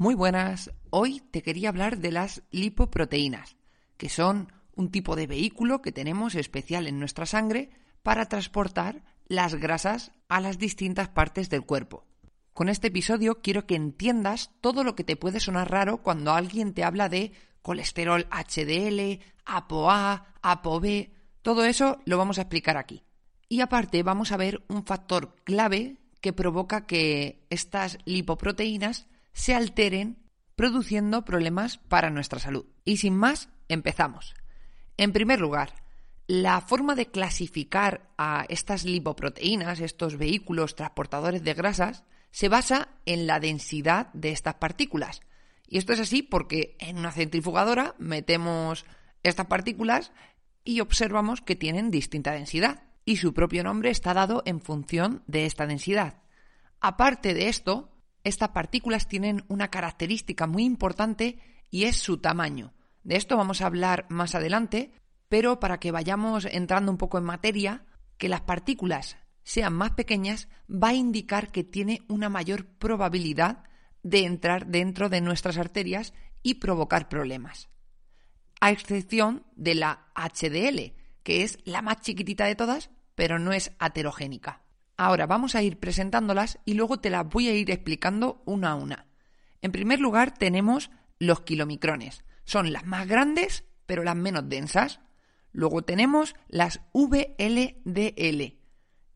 Muy buenas, hoy te quería hablar de las lipoproteínas, que son un tipo de vehículo que tenemos especial en nuestra sangre para transportar las grasas a las distintas partes del cuerpo. Con este episodio quiero que entiendas todo lo que te puede sonar raro cuando alguien te habla de colesterol HDL, ApoA, ApoB, todo eso lo vamos a explicar aquí. Y aparte vamos a ver un factor clave que provoca que estas lipoproteínas se alteren produciendo problemas para nuestra salud. Y sin más, empezamos. En primer lugar, la forma de clasificar a estas lipoproteínas, estos vehículos transportadores de grasas, se basa en la densidad de estas partículas. Y esto es así porque en una centrifugadora metemos estas partículas y observamos que tienen distinta densidad. Y su propio nombre está dado en función de esta densidad. Aparte de esto, estas partículas tienen una característica muy importante y es su tamaño. De esto vamos a hablar más adelante, pero para que vayamos entrando un poco en materia, que las partículas sean más pequeñas va a indicar que tiene una mayor probabilidad de entrar dentro de nuestras arterias y provocar problemas. A excepción de la HDL, que es la más chiquitita de todas, pero no es aterogénica. Ahora vamos a ir presentándolas y luego te las voy a ir explicando una a una. En primer lugar tenemos los kilomicrones. Son las más grandes, pero las menos densas. Luego tenemos las VLDL,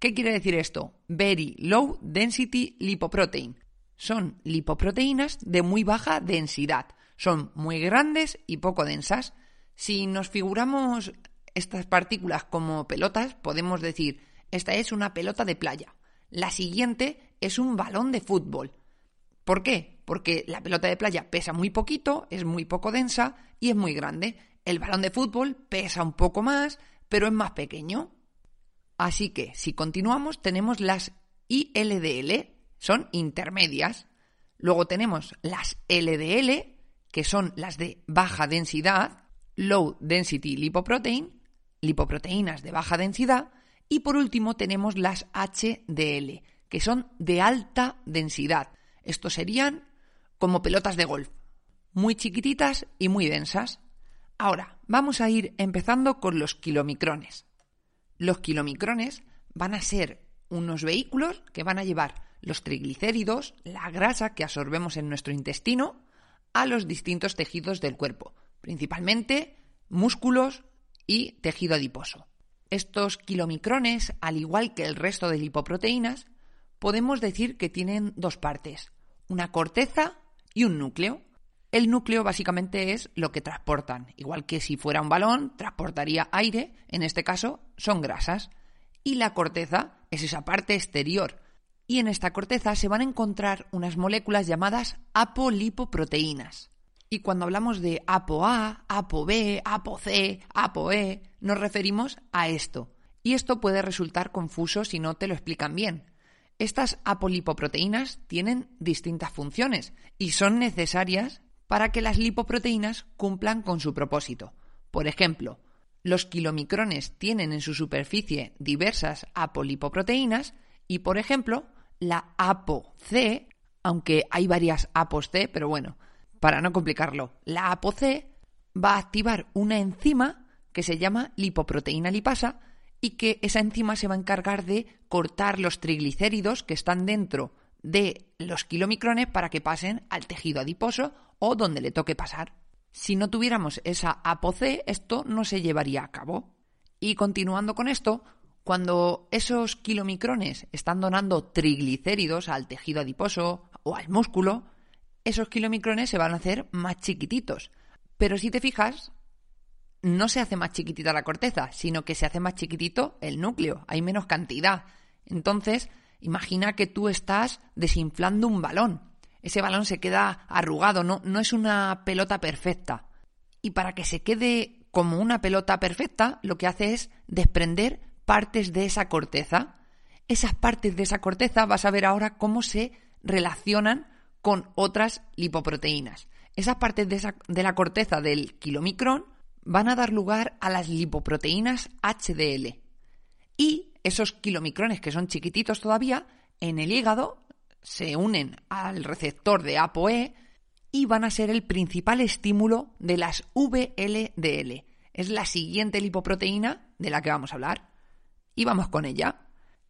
¿Qué quiere decir esto? Very Low Density Lipoprotein. Son lipoproteínas de muy baja densidad. Son muy grandes y poco densas. Si nos figuramos estas partículas como pelotas, podemos decir, esta es una pelota de playa. La siguiente es un balón de fútbol. ¿Por qué? Porque la pelota de playa pesa muy poquito, es muy poco densa y es muy grande. El balón de fútbol pesa un poco más, pero es más pequeño. Así que, si continuamos, tenemos las ILDL, son intermedias. Luego tenemos las LDL, que son las de baja densidad, low density lipoprotein, lipoproteínas de baja densidad. Y por último tenemos las HDL, que son de alta densidad. Estos serían como pelotas de golf, muy chiquititas y muy densas. Ahora, vamos a ir empezando con los kilomicrones. Los kilomicrones van a ser unos vehículos que van a llevar los triglicéridos, la grasa que absorbemos en nuestro intestino, a los distintos tejidos del cuerpo, principalmente músculos y tejido adiposo. Estos kilomicrones, al igual que el resto de lipoproteínas, podemos decir que tienen dos partes, una corteza y un núcleo. El núcleo básicamente es lo que transportan, igual que si fuera un balón, transportaría aire, en este caso son grasas, y la corteza es esa parte exterior. Y en esta corteza se van a encontrar unas moléculas llamadas apolipoproteínas. Y cuando hablamos de ApoA, ApoB, ApoC, ApoE, nos referimos a esto. Y esto puede resultar confuso si no te lo explican bien. Estas apolipoproteínas tienen distintas funciones y son necesarias para que las lipoproteínas cumplan con su propósito. Por ejemplo, los kilomicrones tienen en su superficie diversas apolipoproteínas y, por ejemplo, la ApoC, aunque hay varias ApoC, pero bueno, para no complicarlo, la ApoC va a activar una enzima que se llama lipoproteína lipasa y que esa enzima se va a encargar de cortar los triglicéridos que están dentro de los kilomicrones para que pasen al tejido adiposo o donde le toque pasar. Si no tuviéramos esa ApoC, esto no se llevaría a cabo. Y continuando con esto, cuando esos kilomicrones están donando triglicéridos al tejido adiposo o al músculo, esos kilomicrones se van a hacer más chiquititos. Pero si te fijas, no se hace más chiquitita la corteza, sino que se hace más chiquitito el núcleo, hay menos cantidad. Entonces, imagina que tú estás desinflando un balón. Ese balón se queda arrugado, no, no es una pelota perfecta. Y para que se quede como una pelota perfecta, lo que hace es desprender partes de esa corteza. Esas partes de esa corteza vas a ver ahora cómo se relacionan con otras lipoproteínas. Esas partes de, la corteza del kilomicrón van a dar lugar a las lipoproteínas HDL. Y esos kilomicrones, que son chiquititos todavía, en el hígado se unen al receptor de ApoE y van a ser el principal estímulo de las VLDL. Es la siguiente lipoproteína de la que vamos a hablar. Y vamos con ella.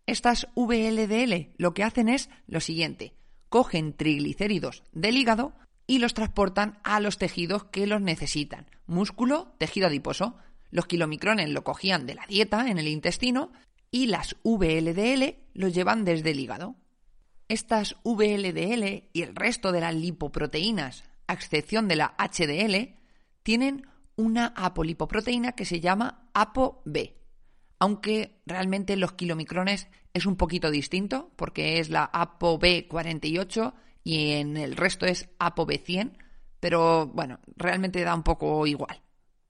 Estas VLDL lo que hacen es lo siguiente. Cogen triglicéridos del hígado y los transportan a los tejidos que los necesitan. Músculo, tejido adiposo. Los kilomicrones lo cogían de la dieta en el intestino y las VLDL los llevan desde el hígado. Estas VLDL y el resto de las lipoproteínas, a excepción de la HDL, tienen una apolipoproteína que se llama ApoB. Aunque realmente los kilomicrones es un poquito distinto, porque es la ApoB48 y en el resto es ApoB100, pero bueno, realmente da un poco igual.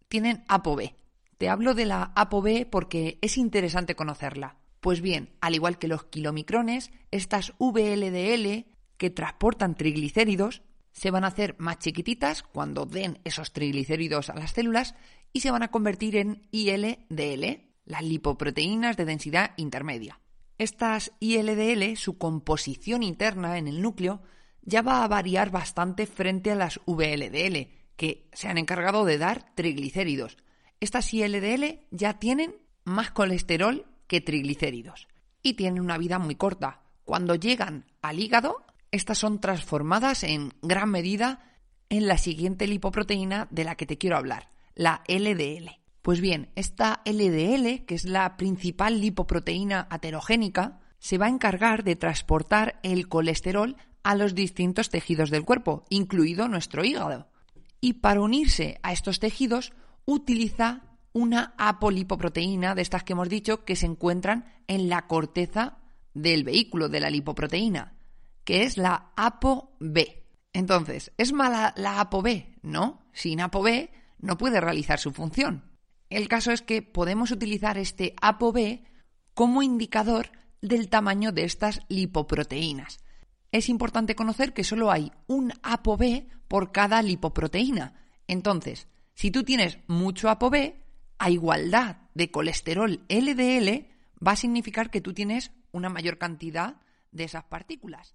Tienen ApoB. Te hablo de la ApoB porque es interesante conocerla. Pues bien, al igual que los kilomicrones, estas VLDL que transportan triglicéridos se van a hacer más chiquititas cuando den esos triglicéridos a las células y se van a convertir en ILDL, las lipoproteínas de densidad intermedia. Estas ILDL, su composición interna en el núcleo, ya va a variar bastante frente a las VLDL, que se han encargado de dar triglicéridos. Estas ILDL ya tienen más colesterol que triglicéridos y tienen una vida muy corta. Cuando llegan al hígado, estas son transformadas en gran medida en la siguiente lipoproteína de la que te quiero hablar, la LDL. Pues bien, esta LDL, que es la principal lipoproteína aterogénica, se va a encargar de transportar el colesterol a los distintos tejidos del cuerpo, incluido nuestro hígado. Y para unirse a estos tejidos utiliza una apolipoproteína de estas que hemos dicho que se encuentran en la corteza del vehículo de la lipoproteína, que es la ApoB. Entonces, ¿es mala la ApoB? No, sin ApoB no puede realizar su función. El caso es que podemos utilizar este ApoB como indicador del tamaño de estas lipoproteínas. Es importante conocer que solo hay un ApoB por cada lipoproteína. Entonces, si tú tienes mucho ApoB, a igualdad de colesterol LDL, va a significar que tú tienes una mayor cantidad de esas partículas.